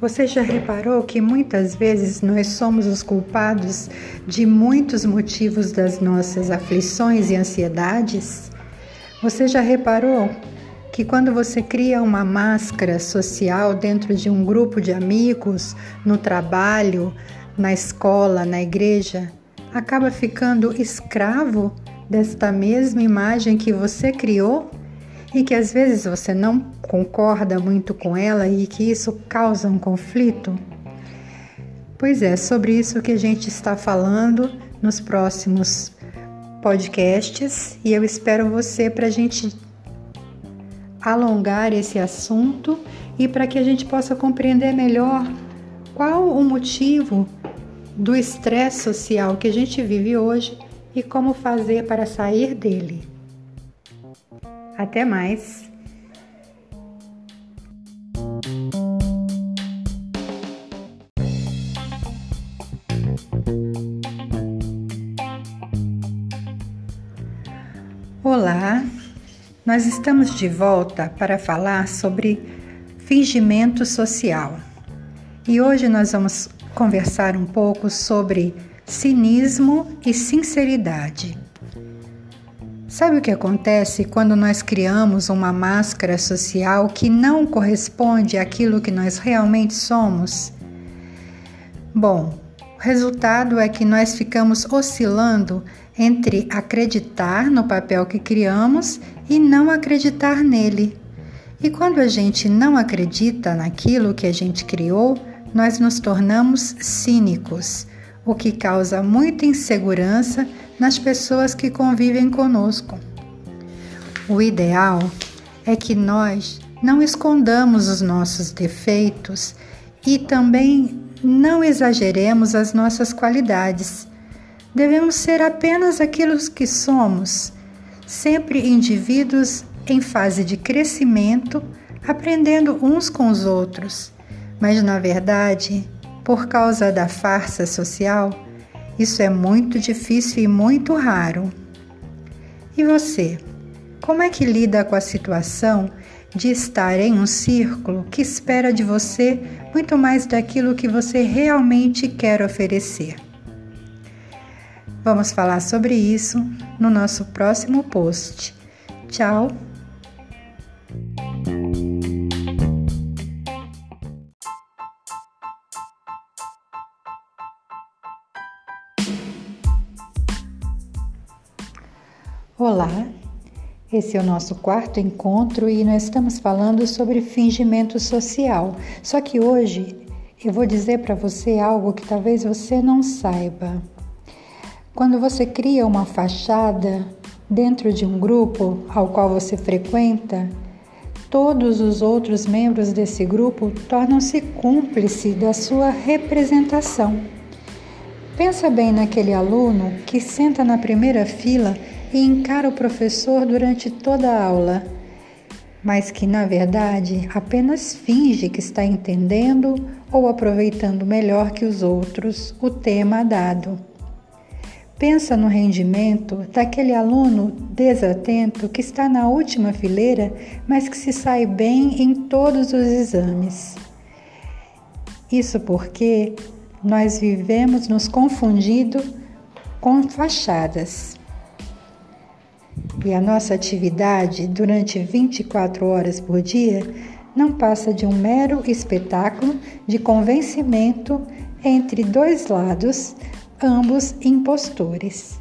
Você já reparou que muitas vezes nós somos os culpados de muitos motivos das nossas aflições e ansiedades? Você já reparou que quando você cria uma máscara social dentro de um grupo de amigos, no trabalho, na escola, na igreja, acaba ficando escravo desta mesma imagem que você criou? E que às vezes você não concorda muito com ela e que isso causa um conflito? Pois é, sobre isso que a gente está falando nos próximos podcasts e eu espero você para a gente alongar esse assunto e para que a gente possa compreender melhor qual o motivo do estresse social que a gente vive hoje e como fazer para sair dele. Até mais! Olá, nós estamos de volta para falar sobre fingimento social. E hoje nós vamos conversar um pouco sobre cinismo e sinceridade. Sabe o que acontece quando nós criamos uma máscara social que não corresponde àquilo que nós realmente somos? Bom, o resultado é que nós ficamos oscilando entre acreditar no papel que criamos e não acreditar nele. E quando a gente não acredita naquilo que a gente criou, nós nos tornamos cínicos, o que causa muita insegurança nas pessoas que convivem conosco. O ideal é que nós não escondamos os nossos defeitos e também não exageremos as nossas qualidades. Devemos ser apenas aquilo que somos, sempre indivíduos em fase de crescimento, aprendendo uns com os outros. Mas, na verdade, por causa da farsa social, isso é muito difícil e muito raro. E você? Como é que lida com a situação de estar em um círculo que espera de você muito mais daquilo que você realmente quer oferecer? Vamos falar sobre isso no nosso próximo post. Tchau! Olá, esse é o nosso quarto encontro e nós estamos falando sobre fingimento social. Só que hoje eu vou dizer para você algo que talvez você não saiba. Quando você cria uma fachada dentro de um grupo ao qual você frequenta, todos os outros membros desse grupo tornam-se cúmplices da sua representação. Pensa bem naquele aluno que senta na primeira fila e encara o professor durante toda a aula, mas que na verdade apenas finge que está entendendo ou aproveitando melhor que os outros o tema dado. Pensa no rendimento daquele aluno desatento que está na última fileira, mas que se sai bem em todos os exames. Isso porque nós vivemos nos confundindo com fachadas. E a nossa atividade durante 24 horas por dia não passa de um mero espetáculo de convencimento entre dois lados, ambos impostores.